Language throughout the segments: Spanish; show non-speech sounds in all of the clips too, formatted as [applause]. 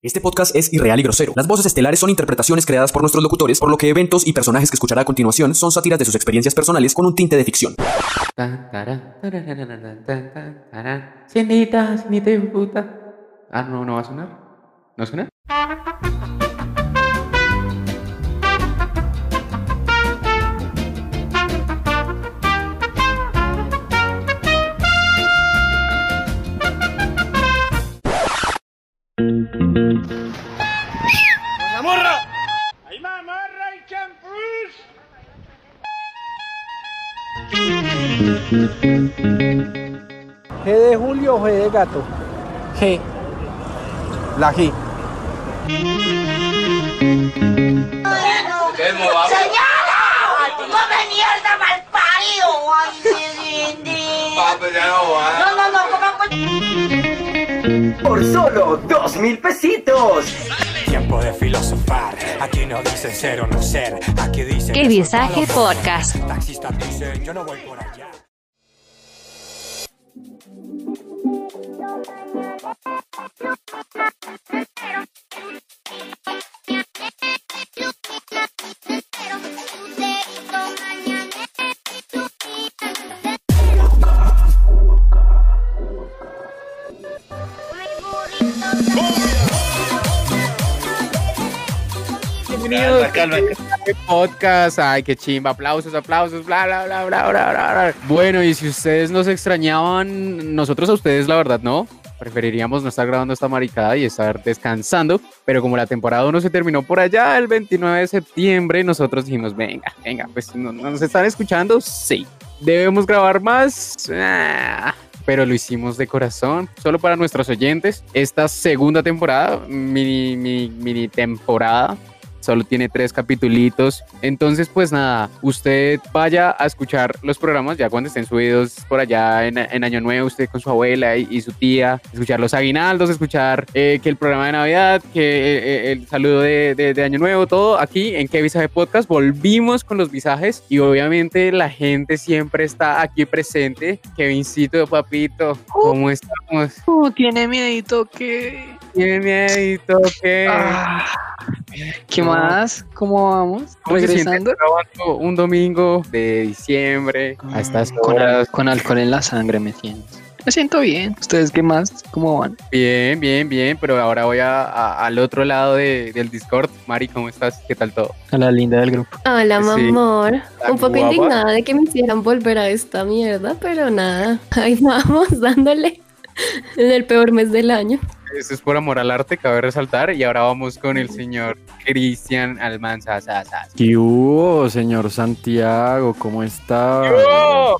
Este podcast es irreal y grosero. Las voces estelares son interpretaciones creadas por nuestros locutores, por lo que eventos y personajes que escuchará a continuación son sátiras de sus experiencias personales con un tinte de ficción. Ah, no, no va a sonar. ¿No suena? G de gato. G. La G. ¡Señora! ¡Come mierda mal parido! No, no, no, por solo dos mil pesitos. Tiempo de filosofar. Aquí no dicen ser o no ser. Aquí dicen. Soy visaje podcast. Taxistas dicen yo no voy por allá. Thank you. Bienvenidos a este podcast. Ay, qué chimba. Aplausos, aplausos, bla, bla, bla, bla, bla, bla, bla. Bueno, y si ustedes nos extrañaban, nosotros a ustedes, la verdad, no. Preferiríamos no estar grabando esta maricada y estar descansando. Pero como la temporada 1 se terminó por allá el 29 de septiembre, nosotros dijimos, venga, venga, pues ¿no- ¿nos están escuchando? Sí. ¿Debemos grabar más? Ah, pero lo hicimos de corazón, solo para nuestros oyentes. Esta segunda temporada, mini, mini, mini temporada, solo tiene tres capitulitos. Entonces, pues nada, usted vaya a escuchar los programas ya cuando estén subidos por allá en, en Año Nuevo, usted con su abuela y, y su tía, escuchar los aguinaldos, escuchar eh, que el programa de Navidad, que eh, eh, el saludo de, de- de Año Nuevo, todo aquí en Que Visaje Podcast. Volvimos con los visajes y obviamente la gente siempre está aquí presente. Kevincito, papito, ¿cómo estamos? Uh, tiene miedito que... ¿Qué? Ah, ¿Qué No. más? ¿Cómo vamos? ¿Cómo se ¿Regresando? grabando un domingo de diciembre a estas Con, al- con alcohol en la sangre me siento. Me siento bien. ¿Ustedes qué más? ¿Cómo van? Bien, bien, bien, pero ahora voy a- a- al otro lado de- del Discord. Mari, ¿cómo estás? ¿Qué tal todo? A la linda del grupo. Hola, Sí. mi amor. La Un poco guapa. indignada de que me hicieran volver a esta mierda, pero nada. [laughs] Ahí vamos, dándole en el peor mes del año. Eso es por amor al arte, cabe resaltar. Y ahora vamos con el señor Cristian Almanza. ¿Qué hubo, señor Santiago? ¿Cómo está?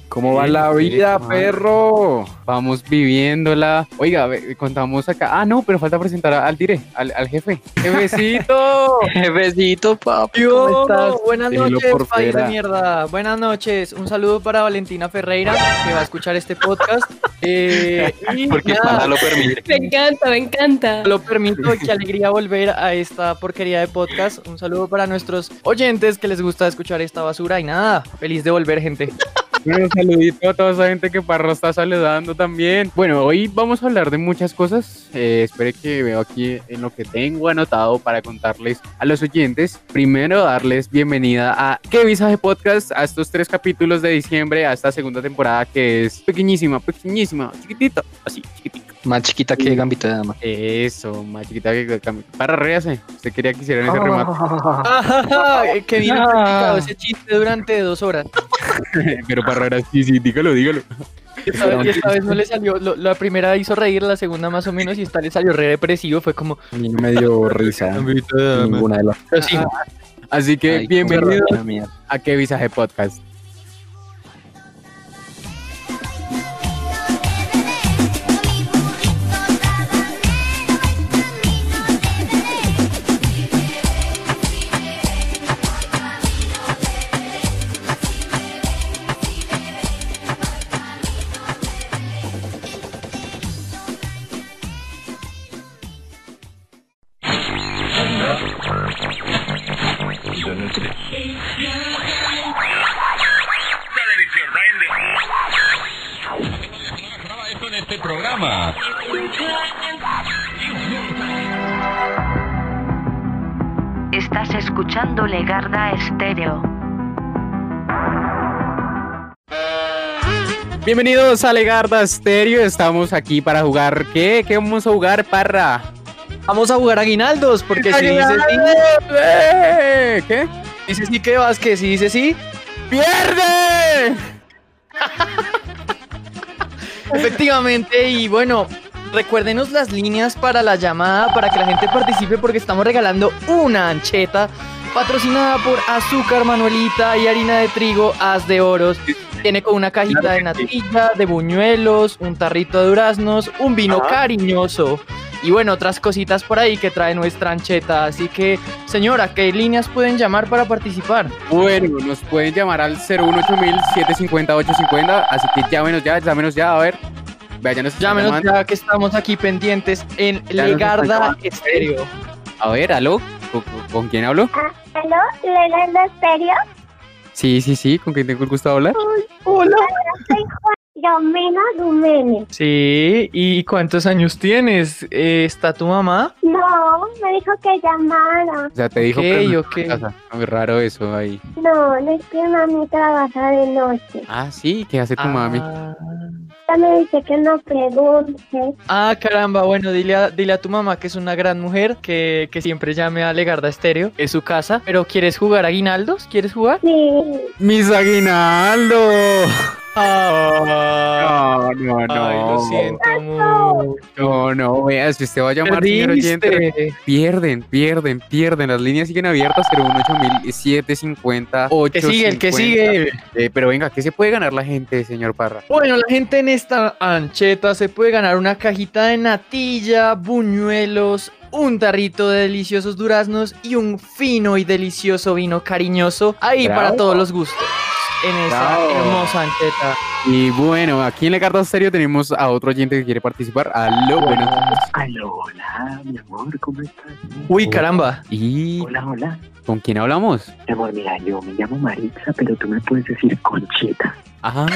¿Cómo va la vida, perro? Vamos viviéndola. Oiga, contamos acá. Ah, no, pero falta presentar al dire, al, al jefe. ¡Jefecito! [laughs] Jefecito, papi, ¿cómo estás? buenas noches, país de mierda. Buenas noches. Un saludo para Valentina Ferreira, que va a escuchar este podcast. Eh, [laughs] Porque nada, nada lo permite. Me encanta, me encanta. lo permito qué alegría volver a esta porquería de podcast. Un saludo para nuestros oyentes que les gusta escuchar esta basura y nada, feliz de volver, gente. Un saludito a toda esa gente que Parro está saludando también. Bueno, hoy vamos a hablar de muchas cosas. Eh, espere que veo aquí en lo que tengo anotado para contarles a los oyentes. Primero, darles bienvenida a ¿Qué Visaje Podcast? A estos tres capítulos de diciembre, a esta segunda temporada que es pequeñísima, pequeñísima, chiquitita, así, chiquitita. Más chiquita que Gambito de Dama. Eso, más chiquita que Parra, réase. Usted quería que hicieran ese remate, [laughs] Ah, que vino practicado ese chiste durante dos horas. [laughs] pero Parra era sí, sí, dígalo, dígalo. Y esta, vez, y esta vez no le salió, lo- la primera hizo reír, la segunda más o menos, y esta le salió re depresivo. Fue como, no me dio risa. [laughs] Ninguna de las Así que Ay, bienvenido a ¿Qué Visaje Podcast? Estás escuchando Legarda Estéreo. Bienvenidos a Legarda Stereo. Estamos aquí para jugar. ¿Qué? ¿Qué vamos a jugar, parra? Vamos a jugar aguinaldos, porque si dice ¡Eh! ¿Qué? sí, dice sí que vas, que si dice sí, ¡Pierde! [laughs] efectivamente. Y bueno, recuérdenos las líneas para la llamada, para que la gente participe, porque estamos regalando una ancheta patrocinada por Azúcar Manuelita y harina de trigo As de Oros. Viene con una cajita de natilla, de buñuelos, un tarrito de duraznos, un vino cariñoso y bueno, otras cositas por ahí que trae nuestra ancheta. Así que, señora, ¿qué líneas pueden llamar para participar? Bueno, nos pueden llamar al 018-750-850. Así que llámenos ya, llámenos ya, a ver. Llámenos ya que estamos aquí pendientes en Legarda. Estéreo. A ver, aló. ¿Con, quién hablo? ¿Aló? ¿Legarda Estéreo? Sí, sí, sí. ¿Con quién tengo el gusto de hablar? Hola. Soy Romina Dumene. Sí, ¿y cuántos años tienes? Eh, ¿Está tu mamá? No, me dijo que llamara. O sea, te dijo Ok, que no ok. estaba en casa. Muy raro eso ahí. No, no es que mami trabaja de noche. Ah, sí. ¿Qué hace tu mami? Ella me dice que no pregunte. Ah, caramba, bueno, dile a, dile a tu mamá que es una gran mujer, que, que siempre llame a Legarda Estéreo, es su casa. Pero ¿quieres jugar a Aguinaldos? ¿Quieres jugar? Sí. ¡Mis aguinaldos! No, no, no. Ay, lo siento mucho. No, no, vea, si usted va a llamar, señor oyente, pierden, pierden, pierden. Las líneas siguen abiertas, 018 Que sigue, el que sigue. Eh, pero venga, ¿qué se puede ganar la gente, señor Parra? Bueno, la gente en esta ancheta se puede ganar una cajita de natilla, buñuelos, un tarrito de deliciosos duraznos y un fino y delicioso vino cariñoso. Ahí Bravo. para todos los gustos. En esa Bravo. hermosa ancheta. Y bueno, aquí en la carta serio tenemos a otro oyente que quiere participar. Aló, buenas noches. Aló, hola, mi amor, ¿cómo estás? Uy, caramba. ¿Y Hola, hola. con quién hablamos? Mi amor, mira, yo me llamo Maritza, pero tú me puedes decir Conchita. Ay,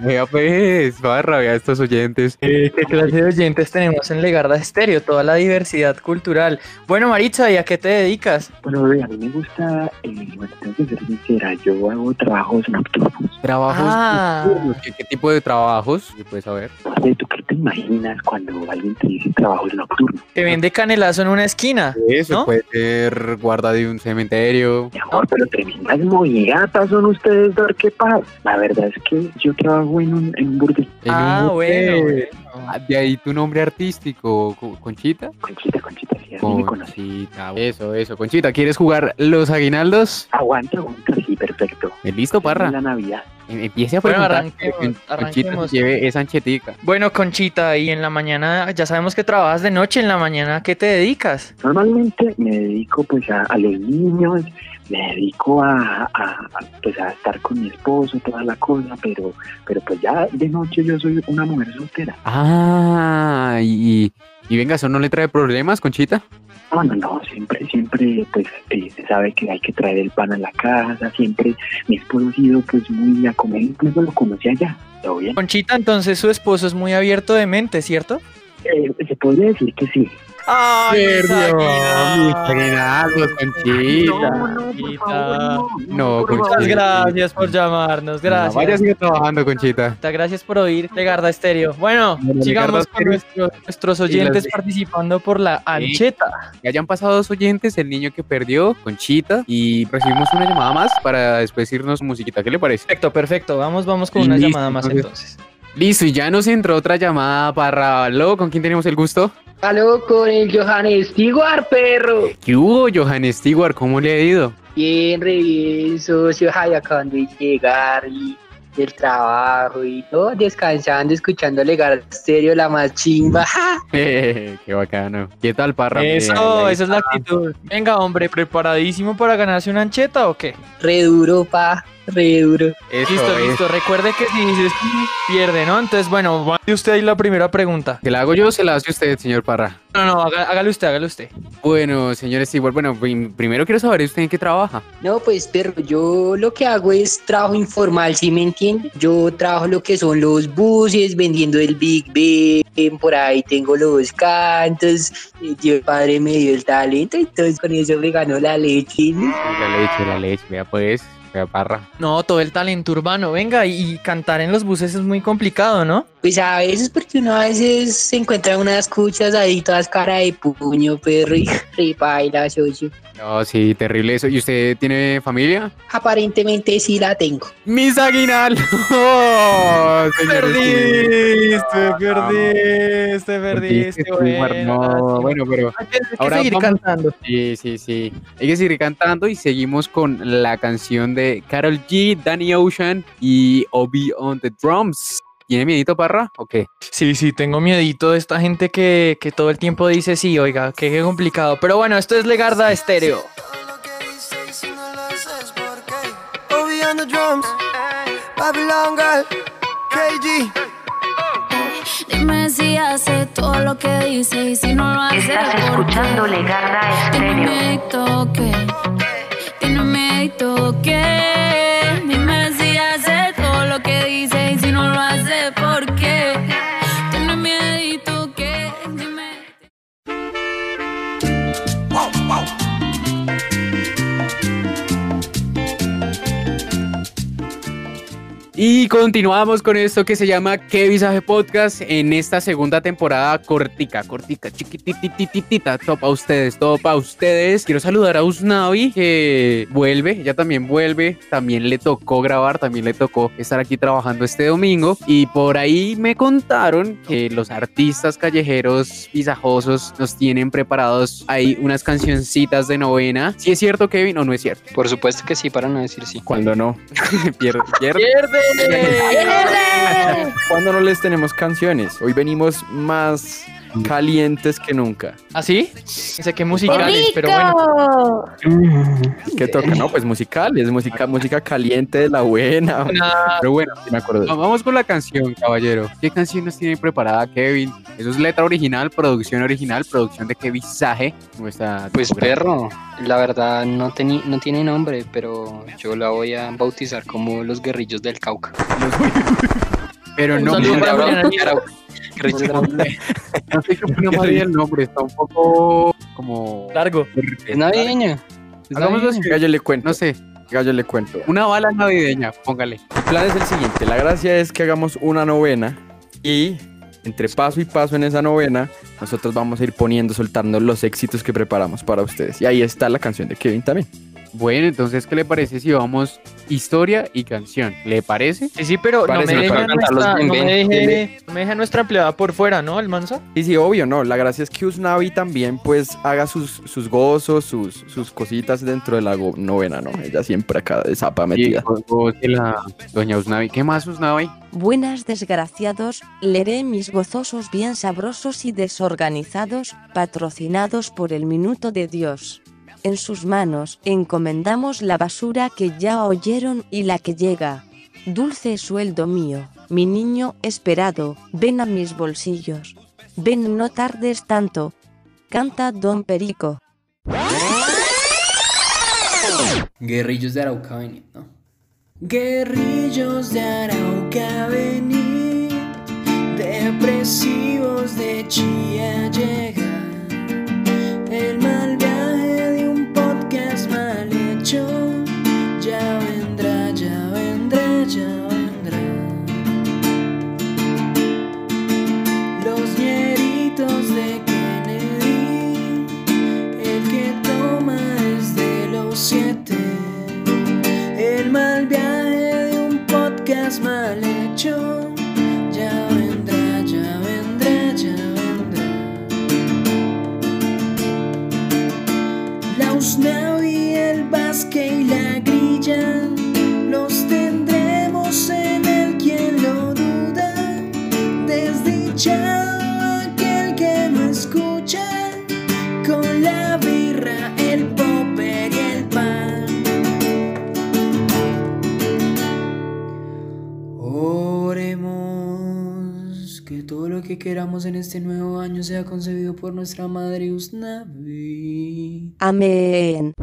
vea pues, Parra, vea estos oyentes. ¿Qué clase de oyentes tenemos en Legarda Estéreo? Toda la diversidad cultural. Bueno, Maritza, ¿y a qué te dedicas? Bueno, a mí me gusta, eh, bueno, tengo que ser sincera, yo hago trabajos nocturnos. Trabajos Ah. nocturnos. ¿Qué, qué tipo de trabajos? ¿Se puede saber? ¿tú qué te imaginas cuando alguien te dice trabajos nocturnos? Que vende canelazo en una esquina. Eso ¿No? puede ser guarda de un cementerio. Mi amor, pero tremendas mojigatas son ustedes, dar qué pasa. La verdad es que yo trabajo en un, en un burdel. en Ah, un bueno, hotel. Ah, De ahí tu nombre artístico, Co- Conchita. Conchita, Conchita, sí, así me conocí. Conchita, eso, eso. Conchita, ¿quieres jugar los aguinaldos? Aguanta, aguanta, sí, perfecto. Eh, ¿Listo, Parra? La Navidad. Em- Empiece a Bueno, preguntar. arranquemos, arranquemos. se lleve esa anchetica. Bueno, Conchita, y en la mañana, ya sabemos que trabajas de noche, en la mañana, ¿a qué te dedicas? Normalmente me dedico pues a, a los niños, me dedico a, a- a, pues a estar con mi esposo, toda la cosa, pero, pero pues ya de noche yo soy una mujer soltera. Ah, y, y venga, ¿eso no le trae problemas, Conchita? No, no, no, siempre, siempre pues eh, se sabe que hay que traer el pan a la casa, siempre mi esposo ha sido pues muy a comer, incluso lo conocí allá, ¿todo bien? Conchita, entonces su esposo es muy abierto de mente, ¿cierto? Eh, se podría decir que sí. ¡Ay, aguinaldos! aguinaldos, Conchita. No, Muchas Conchita. gracias por llamarnos, No, gracias. vaya, sigue trabajando, Conchita. Gracias por oír Legarda Estéreo. Bueno, Bueno, sigamos con nuestro- nuestros las oyentes participando por la ancheta. Ya hayan pasado dos oyentes, el niño que perdió, Conchita, y recibimos una llamada más para después irnos musiquita. ¿Qué le parece? Perfecto, perfecto. Vamos, vamos con una Listo, llamada más entonces. entonces. Listo, y ya nos entró otra llamada para Aló, ¿con quién tenemos el gusto? Aló con el Johannes Stewart, perro. ¿Qué hubo, Johan Stewart? ¿Cómo le ha ido? Bien, re bien, socio. Ay, acabando de llegar y del trabajo y todo, descansando, escuchando Legar Stereo, la más chimba. [laughs] [laughs] Qué bacano. ¿Qué tal, Parra? Eso, esa es la actitud. Venga, hombre, ¿preparadísimo para ganarse una ancheta o qué? Re duro, pa, re duro. Eso listo, es. listo. Recuerde que si dices pierde, ¿no? Entonces, bueno, mande usted ahí la primera pregunta. ¿Que la hago yo o se la hace usted, señor Parra? No, no, haga- hágale usted, hágale usted. Bueno, señor Stewart, bueno, prim- primero quiero saber usted en qué trabaja. No, pues, perro, yo lo que hago es trabajo informal, ¿sí me entiende? Yo trabajo lo que son los buses, vendiendo el Big B, por ahí tengo los cantos, y Dios Padre me dio el talento, entonces con eso me ganó la leche. ¿no? La leche, la leche, vea pues, parra. No, todo el talento urbano, venga, y, cantar en los buses es muy complicado, ¿no? Pues a veces porque uno a veces se encuentra unas cuchas ahí todas cara de puño, perro, y [laughs] repaila, socio. No, sí, terrible eso. ¿Y usted tiene familia? Aparentemente sí la tengo. ¡Mis aguinaldos! [laughs] [laughs] ¡Oh! Perdiste, perdiste, perdiste, No, bueno, pero Hay que, hay que ahora seguir vamos- cantando. Sí, sí, sí. Hay que seguir cantando y seguimos con la canción de Carol G, Danny Ocean y Obi on the drums. ¿Tiene miedito, parra? ¿O qué? Sí, sí, tengo miedito de esta gente que, que todo el tiempo dice sí, oiga, que qué complicado. Pero bueno, esto es Legarda Estéreo. Obi on the drums, Babylon girl, KG. Dime si hace todo lo que dice y si no lo hace. Estás ¿por qué? escuchando Legarda Tiene Estéreo. Y continuamos con esto que se llama ¿Qué visaje podcast? En esta segunda temporada cortica, cortica, chiquititititita, todo para ustedes, todo para ustedes. Quiero saludar a Usnavi que vuelve, ella también vuelve, también le tocó grabar, también le tocó estar aquí trabajando este domingo. Y por ahí me contaron que los artistas callejeros visajosos nos tienen preparados ahí unas cancioncitas de novena. Si es cierto, Kevin, o no es cierto. Por supuesto que sí, para no decir sí. Cuando no. [laughs] pierde, pierde. ¡Pierde! [laughs] Cuando no les tenemos canciones. Hoy venimos más calientes que nunca. ¿Así? Sé que musicales, pero bueno. ¿Qué toca? No, pues musicales, música, música caliente de la buena. [laughs] Pero bueno, Sí me acuerdo. Va- Vamos con la canción, caballero. ¿Qué canción nos tiene preparada Kevin? Eso es letra original, producción original, producción de Kevin Sage, nuestra Pues perro, la verdad no, teni- no tiene nombre, pero yo la voy a bautizar como los guerrillos del Cauca. Pero no, no, no, sé qué opina María el nombre, está un poco como... Largo. Es navideño. es Hagámoslo navideño. así, Gallo le cuento. no sé, Gallo le cuento. una bala navideña, póngale. El plan es el siguiente. La gracia es que hagamos una novena y entre paso y paso en esa novena, nosotros vamos a ir poniendo, soltando los éxitos que preparamos para ustedes. Y ahí está la canción de Kevin también. Bueno, entonces, ¿qué le parece si vamos historia y canción? ¿Le parece? Sí, sí, pero no me, que deje para a cantarlos nuestra, bien, no, me deje, no me nuestra empleada por fuera, ¿no, Almanza? Sí, sí, obvio, no. La gracia es que Usnavi también, pues, haga sus, sus gozos, sus, sus cositas dentro de la go- novena, ¿no? Ella siempre acá de zapa metida. vos- vos y la doña Usnavi. ¿Qué más, Usnavi? Buenas desgraciados, leeré mis gozosos bien sabrosos y desorganizados, patrocinados por el Minuto de Dios. En sus manos encomendamos la basura que ya oyeron y la que llega. Dulce sueldo mío, mi niño esperado, ven a mis bolsillos. Ven no tardes tanto. Canta Don Perico. Guerrillos de Arauca venid, ¿no? Guerrillos de Arauca venid, depresivos de Chía llega. Sea concebido por nuestra madre Usnavi. Amén.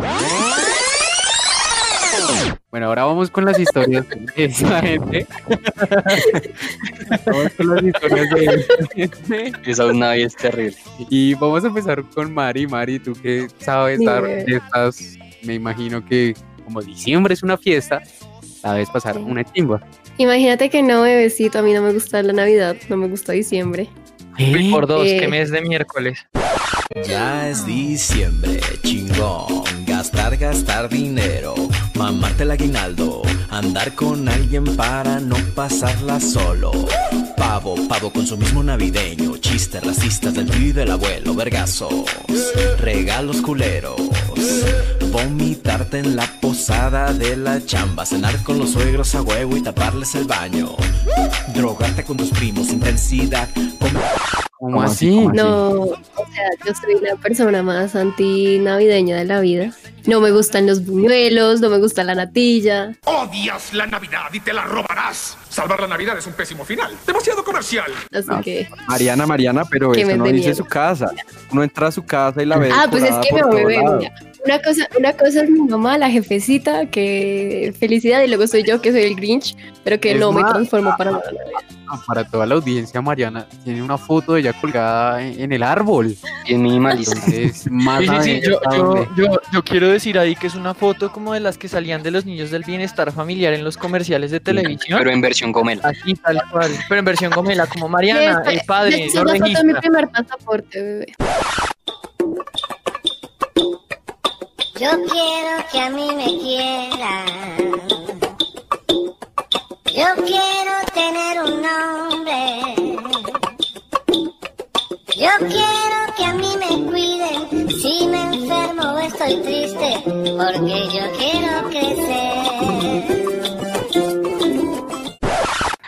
Bueno, ahora vamos con las historias de [laughs] esa gente. [laughs] vamos con las historias de esa gente. Esa Navidad es terrible. Y vamos a empezar con Mari. Mari, tú que sabes dar fiestas, me imagino que como diciembre es una fiesta, sabes pasar una chimba. Imagínate que no, bebecito, a mí no me gusta la Navidad, no me gusta diciembre. Uy, por dos, Eh. qué mes de miércoles. Ya es diciembre, chingón. Gastar, gastar dinero. Mamarte el aguinaldo. Andar con alguien para no pasarla solo. Pavo, pavo, consumismo navideño. Chistes racistas del tío y del abuelo. Vergazos. Regalos culeros. Vomitarte en la posada de la chamba. Cenar con los suegros a huevo y taparles el baño. Drogarte con tus primos. Intensidad. ¿Cómo así? No, o sea, yo soy la persona más anti-navideña de la vida. No me gustan los buñuelos, no me gusta la natilla. Odias la Navidad y te la robarás. Salvar la Navidad es un pésimo final. Demasiado comercial. Así que. Mariana, Mariana, pero eso no dice su casa. Uno entra a su casa y la ve. Ah, pues es que me por Una cosa, una cosa es mi mamá, la jefecita, que felicidad, y luego soy yo que soy el Grinch, pero que Es no me transformo para nada. Ah, Para toda la audiencia, Mariana tiene una foto de ella colgada en, en el árbol. Bien minimalista. Entonces, más Sí, sí, sí, navideña yo, yo, donde- yo, yo quiero decir ahí que es una foto como de las que salían de los niños del bienestar familiar en los comerciales de televisión. Pero en versión gomela. Así tal cual. Pero en versión gomela, como Mariana, el padre, no es de mi primer pasaporte, bebé. Yo quiero que a mí me quieran. Yo quiero tener un nombre. Yo quiero que a mí me cuiden. Si me enfermo o estoy triste, porque yo quiero crecer.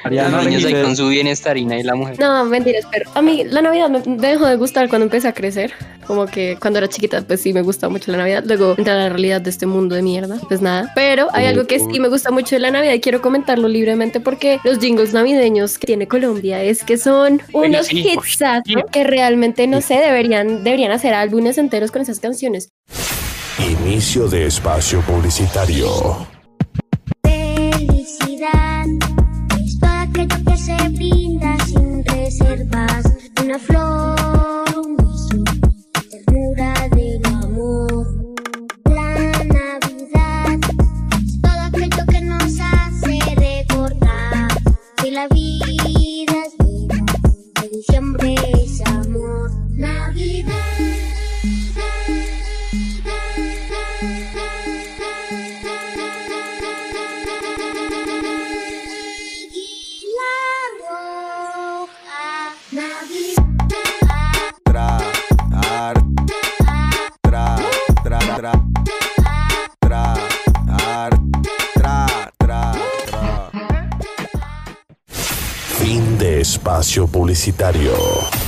Mariana, Los niños ahí con su bienestarina y la mujer. No, mentiras, pero a mí la Navidad me dejó de gustar cuando empecé a crecer. Como que cuando era chiquita, pues sí me gustaba mucho la Navidad. Luego entra la realidad de este mundo de mierda. Pues nada. Pero hay algo que sí me gusta mucho de la Navidad y quiero comentarlo libremente porque los jingles navideños que tiene Colombia es que son unos sí. hitsazos que realmente, no sé, deberían, deberían hacer álbumes enteros con esas canciones. Inicio de espacio publicitario. Se brinda sin reservas. Una flor, espacio publicitario.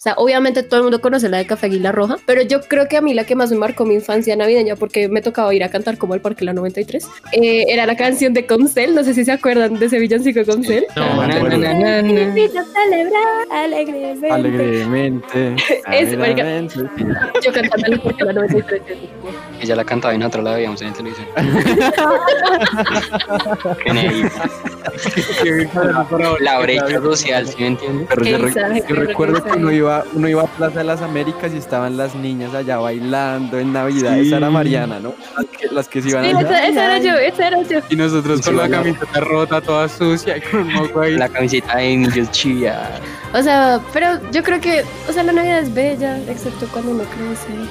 O sea, obviamente todo el mundo conoce la de Café Águila Roja, pero yo creo que a mí la que más me marcó mi infancia navideña, porque me tocaba ir a cantar como el Parque La 93, eh, era la canción de Comcel, no sé si se acuerdan de ese villancico de Comcel. No, a celebrar alegremente. Alegremente. Yo cantando el Parque La 93. Ella la cantaba y nosotros la veíamos en televisión. [laughs] Qué negrita. La brecha social, ¿sí me entiendes? Pero yo, recuerdo que mensaje. uno iba, uno iba a Plaza de las Américas y estaban las niñas allá bailando en Navidad. Esa era Mariana, ¿no? Las que, las que se iban Sí, allá. esa, esa era yo, esa era yo. Y nosotros con la camiseta rota, toda sucia y con un moco ahí. La camiseta de niños chilla. O sea, pero yo creo que, o sea, la Navidad es bella, excepto cuando uno crece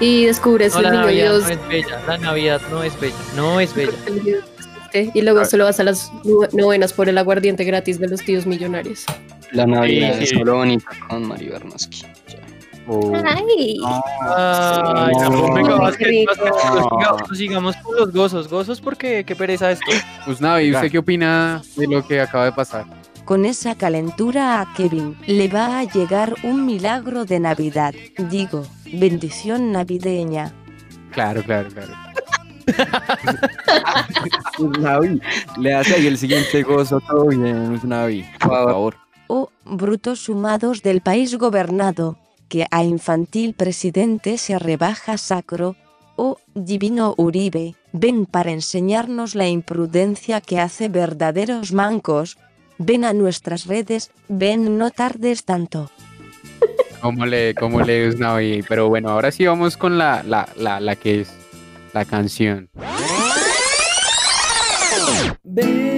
y descubres No, el la niño Navidad Dios. no es bella. La Navidad no es bella. No es bella. Y luego solo vas a las novenas por el aguardiente gratis de los tíos millonarios. La Navidad Sí, es sí. bonita con Mario Bernowski. Ay. No. venga, prosigamos con los gozos. Gozos porque qué pereza esto. Pues nada, ¿y usted qué opina de lo que acaba de pasar? Con esa calentura a Kevin le va a llegar un milagro de Navidad. Digo, bendición navideña. Claro, claro, claro. [laughs] Navi, le hace ahí el siguiente gozo, todo bien, Navi, por favor. O brutos sumados del país gobernado, que a infantil presidente se rebaja sacro, Oh, divino Uribe, ven para enseñarnos la imprudencia que hace verdaderos mancos. Ven a nuestras redes, ven no tardes tanto. ¿Cómo le, cómo le Navi? Pero bueno, ahora sí vamos con la, la, la, la que es la canción. Ven,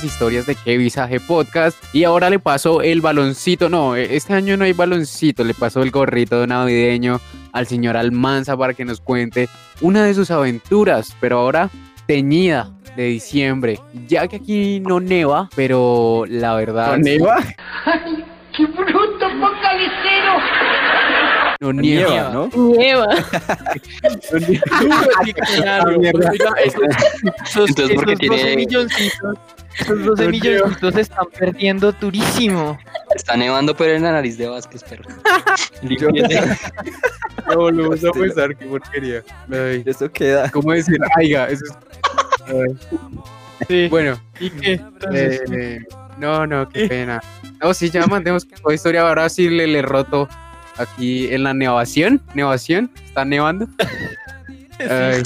las historias de Qué Visaje Podcast. Y ahora le paso el baloncito. No, e- este año no hay baloncito. Le paso el gorrito navideño al señor Almanza para que nos cuente una de sus aventuras. Pero ahora teñida de diciembre. Ya que aquí no neva, pero la verdad. ¿No neva? ¡Ay, qué bruto focalicero! No nieva, nieva, ¿no? Nieva. [laughs] [laughs] [laughs] Esos, esos, Entonces, ¿por qué esos 12 tiene- milloncitos, esos 12 milloncitos se están perdiendo durísimo. Está nevando pero en la nariz de Vázquez, perro. No volvemos a pensar qué porquería. Ay, Eso queda. ¿Cómo decir? Aiga, eso es. Ay. Bueno, ¿Y qué? Entonces, eh, no, no, qué pena. No, sí, ya mandemos con historia. Ahora sí le, le roto aquí en la nevación. Nevación, está nevando. [laughs] Ay.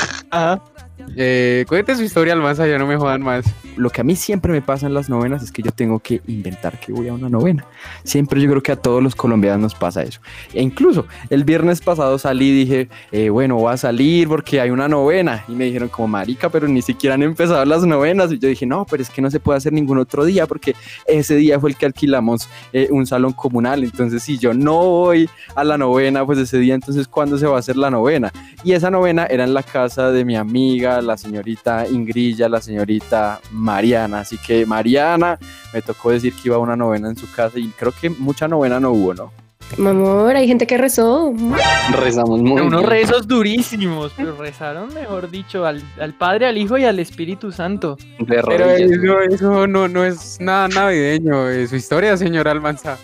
Eh, cuente su historia, Almanza, ya no me jodan más. Lo que a mí siempre me pasa en las novenas es que yo tengo que inventar que voy a una novena. Siempre yo creo que a todos los colombianos nos pasa eso. E incluso el viernes pasado salí y dije, eh, bueno, voy a salir porque hay una novena. Y me dijeron como, marica, pero ni siquiera han empezado las novenas. Y yo dije, no, pero es que no se puede hacer ningún otro día porque ese día fue el que alquilamos eh, un salón comunal. Entonces, si yo no voy a la novena, pues ese día, entonces, ¿cuándo se va a hacer la novena? Y esa novena era en la casa de mi amiga, la señorita Ingrilla, la señorita Mariana. Así que Mariana me tocó decir que iba a una novena en su casa y creo que mucha novena no hubo, ¿no? Mamor, hay gente que rezó. Rezamos muy unos bien. rezos durísimos, pero rezaron, mejor dicho, al, al Padre, al Hijo y al Espíritu Santo. De Pero eso, eso no, no es nada navideño. eh, su historia, señor Almanza.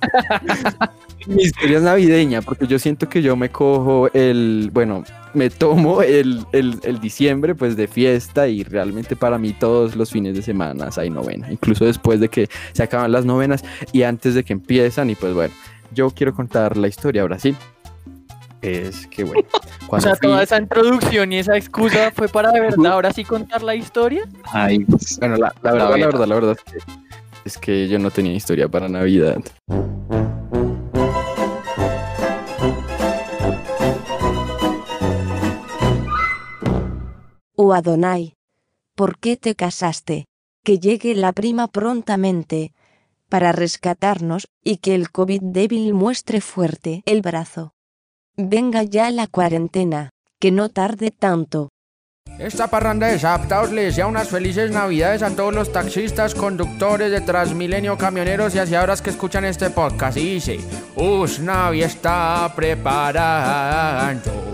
[laughs] [laughs] Mi historia es navideña porque yo siento que yo me cojo el, bueno, me tomo el, el, el diciembre pues de fiesta y realmente para mí todos los fines de semana hay novena, incluso después de que se acaban las novenas y antes de que empiezan y pues bueno, yo quiero contar la historia ahora sí. Es que bueno, [laughs] O sea, fui- toda esa introducción y esa excusa fue para de verdad ahora sí contar la historia. Ay, pues, Bueno, la, la verdad, la verdad, la verdad es que, es que yo no tenía historia para Navidad. Oh Adonai, ¿por qué te casaste? Que llegue la prima prontamente, para rescatarnos, y que el COVID débil muestre fuerte el brazo. Venga ya la cuarentena, que no tarde tanto. Esta parranda de Zaptaos le desea unas felices navidades a todos los taxistas, conductores de Transmilenio, camioneros y aseadoras que escuchan este podcast. Y dice, Usnavi está preparando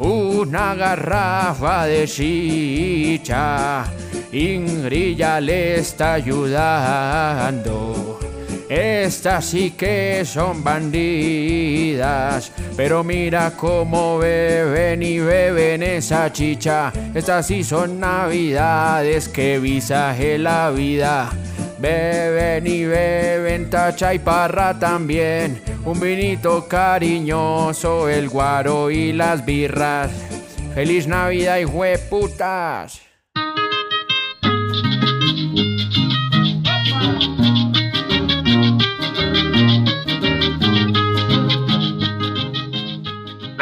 una garrafa de chicha. Ingrid ya le está ayudando. Estas sí que son bandidas, pero mira cómo beben y beben esa chicha. Estas sí son navidades que visaje la vida. Beben y beben tacha y parra también. Un vinito cariñoso, el guaro y las birras. Feliz Navidad y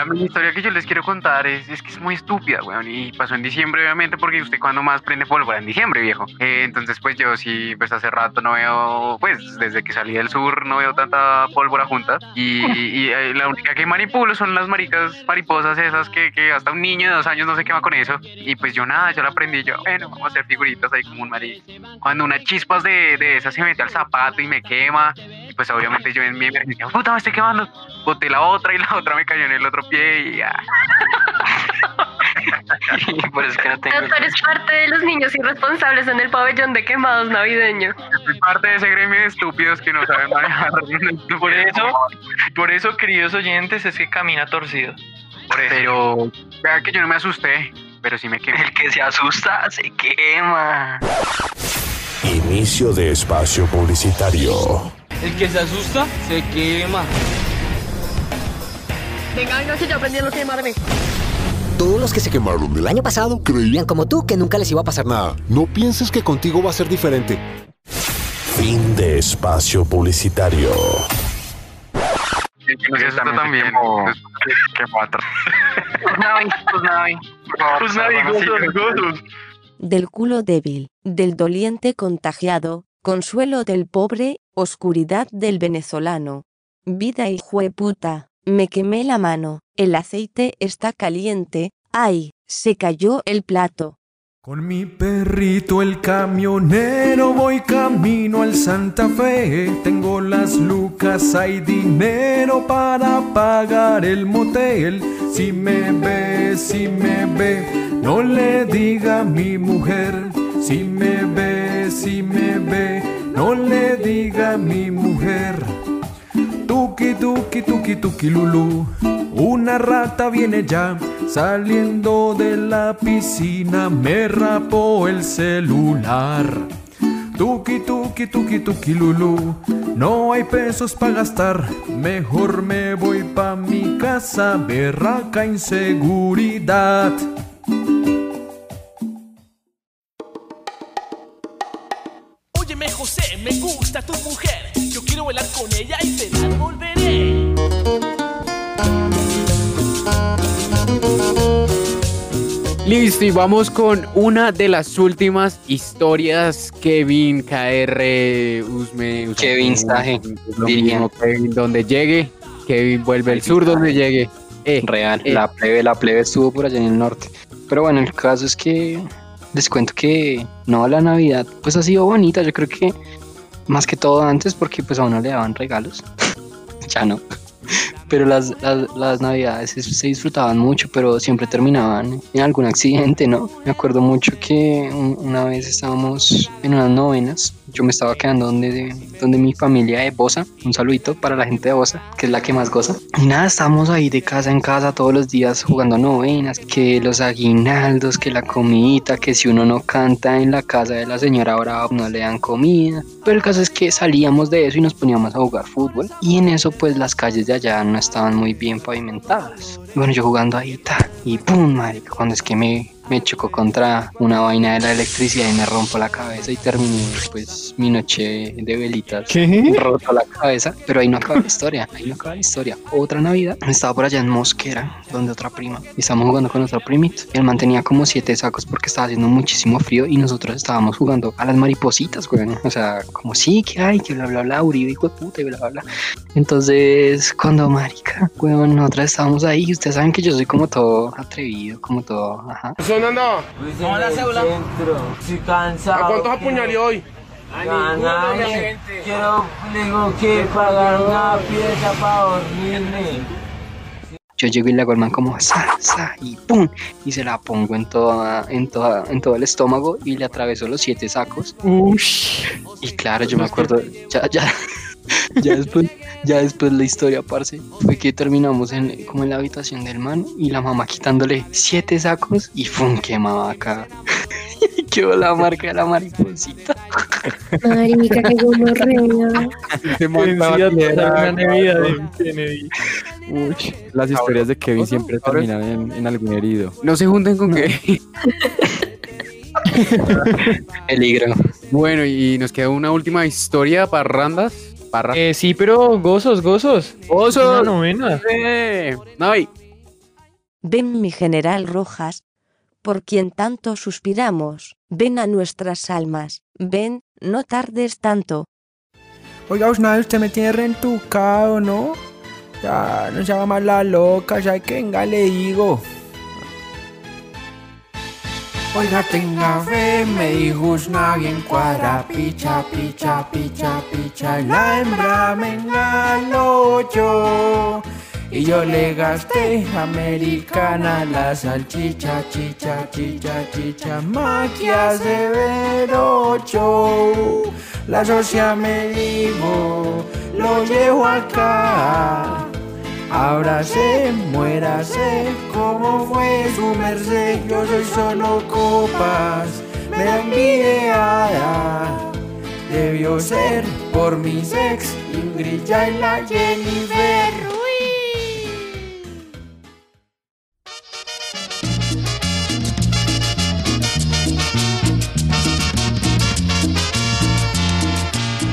la historia que yo les quiero contar es, es que es muy estúpida, weón. Y pasó en diciembre, obviamente, porque usted cuando más prende pólvora en diciembre, viejo. Eh, entonces, pues yo sí, pues hace rato no veo, pues desde que salí del sur no veo tanta pólvora junta. Y, y, eh, la única que manipulo son las maricas mariposas esas que, que hasta un niño de dos años no se quema con eso. Y pues yo nada, yo la aprendí yo, bueno, vamos a hacer figuritas ahí como un marido. Cuando una chispas de, de esas se mete al zapato y me quema, pues obviamente yo en mi emergencia, puta, me estoy quemando. Boté la otra y la otra me cayó en el otro pie y ya. [laughs] Por eso que no tengo. Pero tú eres parte de los niños irresponsables en el pabellón de quemados navideño. Soy parte de ese gremio de estúpidos que no saben manejar. [laughs] Por eso, por eso, queridos oyentes, es que camina torcido. Por eso. Pero, vea que yo no me asusté, pero sí me quemé. El que se asusta se quema. Inicio de espacio publicitario. El que se asusta se quema. Venga, no sé, yo aprendí a no quemarme. Todos los que se quemaron el año pasado creían como tú que nunca les iba a pasar nada. No pienses que contigo va a ser diferente. Fin de espacio publicitario. Que se asusta también. [laughs] Qué cuatro. Pues Navi, pues Pues. Del culo débil, del doliente contagiado, consuelo del pobre, oscuridad del venezolano. Vida y puta, me quemé la mano, el aceite está caliente, ay, se cayó el plato. Con mi perrito el camionero voy camino al Santa Fe. Tengo las lucas, hay dinero para pagar el motel. Si me ve, si me ve, no le diga a mi mujer. Si me ve, si me ve, no le diga a mi mujer. Tuki, tuki, tuki, tuki, lulu. Una rata viene ya, saliendo de la piscina, me rapó el celular. Tuki, tuki, tuki, tuki, lulu. No hay pesos para gastar, mejor me voy pa' mi casa, berraca inseguridad. Gusta tu mujer. Yo quiero bailar con ella y te la devolveré. Listo, y vamos con una de las últimas historias. Kevin, KR, Usme, Usme Kevin mismo, Kevin, donde llegue. Kevin vuelve el sur donde llegue. Eh, Real, eh. la plebe, la plebe estuvo por allá en el norte. Pero bueno, el caso es que les cuento que no, la Navidad pues ha sido bonita. Yo creo que más que todo antes porque pues a uno le daban regalos. [laughs] ya no. Pero las, las, las navidades se, disfrutaban mucho, pero siempre terminaban en algún accidente, ¿no? Me acuerdo mucho que un- una vez estábamos en unas novenas, yo me estaba quedando donde, donde mi familia de Bosa, un saludito para la gente de Bosa, que es la que más goza. Y nada, estábamos ahí de casa en casa todos los días jugando novenas, que los aguinaldos, que la comidita, que si uno no canta en la casa de la señora Brava no le dan comida. Pero el caso es que salíamos de eso y nos poníamos a jugar fútbol. Y en eso pues las calles de allá no estaban muy bien pavimentadas. Bueno, yo jugando ahí, ta, y pum, marica, cuando es que me, me chocó contra una vaina de la electricidad y me rompo la cabeza y terminé pues mi noche de velitas roto la cabeza, pero ahí no acaba la historia, ahí no acaba la historia. Otra Navidad, estaba por allá en Mosquera, donde otra prima, y estábamos jugando con otro primito. Él mantenía como siete sacos porque estaba haciendo muchísimo frío y nosotros estábamos jugando a las maripositas, güey. O sea, como sí, que hay, que bla, bla, bla, Uribe, hijo de puta, y bla, bla, bla. Entonces, cuando marica, weón, nosotros estábamos ahí, y ustedes saben que yo soy como todo atrevido, como todo, ajá. Sonando. No, la cédula. Estoy cansado. ¿A cuántos apuñalé hoy? Quiero, tengo que pagar una pieza para dormirme. Yo llego y le hago al man como sa, sa, y pum, y se la pongo en toda, en toda, en todo el estómago y le atraveso los siete sacos. Y claro, yo me acuerdo, ya, ya, [laughs] ya después, ya después la historia, parce, fue que terminamos en, como en la habitación del man y la mamá quitándole siete sacos y pum, quemaba acá. [laughs] Y quedó la marca de la mariposita. Marica, qué gonorrea. una Navidad de Kennedy. Uy, las historias de Kevin siempre terminan en, en algún herido. No se junten con Kevin. [laughs] Peligro. Bueno, y nos queda una última historia, parrandas. Parra. Eh, sí, pero gozos, gozos. ¡Oso! Una novena. Eh, Navi. Ven mi general Rojas, por quien tanto suspiramos, ven a nuestras almas, ven, no tardes tanto. Oiga, usted me tiene rentucado, ¿no? Ya, no se llama más la loca, ya que venga, le digo. Oiga, tenga fe, me dijo bien cuadra, picha, picha, picha, picha, la hembra me engaló yo. Y yo le gasté americana la salchicha, chicha, chicha, chicha, maquias de verocho. La socia me dijo, lo llevo acá. Ahora se muérase, como fue su merced, yo soy solo copas, me da envidiada. Debió ser por mi sex, Ingrid y la Jennifer.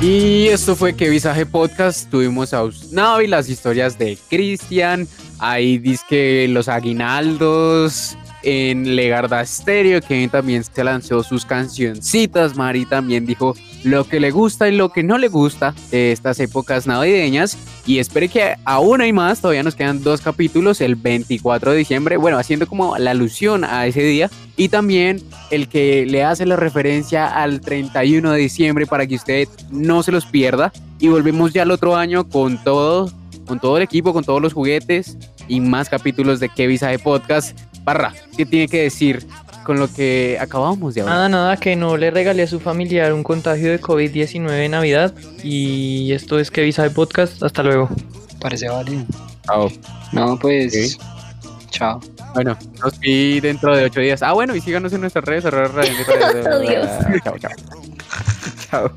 Y esto fue que Visaje Podcast. Tuvimos a Usnavi, las historias de Cristian. Ahí dice los aguinaldos en Legarda Stereo. Kevin también se lanzó sus cancioncitas. Mari también dijo lo que le gusta y lo que no le gusta de estas épocas navideñas. Y espere que aún hay más. Todavía nos quedan dos capítulos. El 24 de diciembre. Bueno, haciendo como la alusión a ese día. Y también el que le hace la referencia al 31 de diciembre para que usted no se los pierda. Y volvemos ya el otro año con todo, con todo el equipo, con todos los juguetes y más capítulos de Que Visaje Podcast. Barra, ¿qué tiene que decir con lo que acabamos de hablar? Nada, nada, que no le regalé a su familiar un contagio de COVID-19 en Navidad. Y esto es que Visa de Podcast. Hasta luego. Parece válido. Chao. No, pues. Chao. Bueno, nos vi dentro de ocho días. Ah, bueno, y síganos en nuestras redes. [laughs] Adiós. Chao, chao. [laughs] Chao.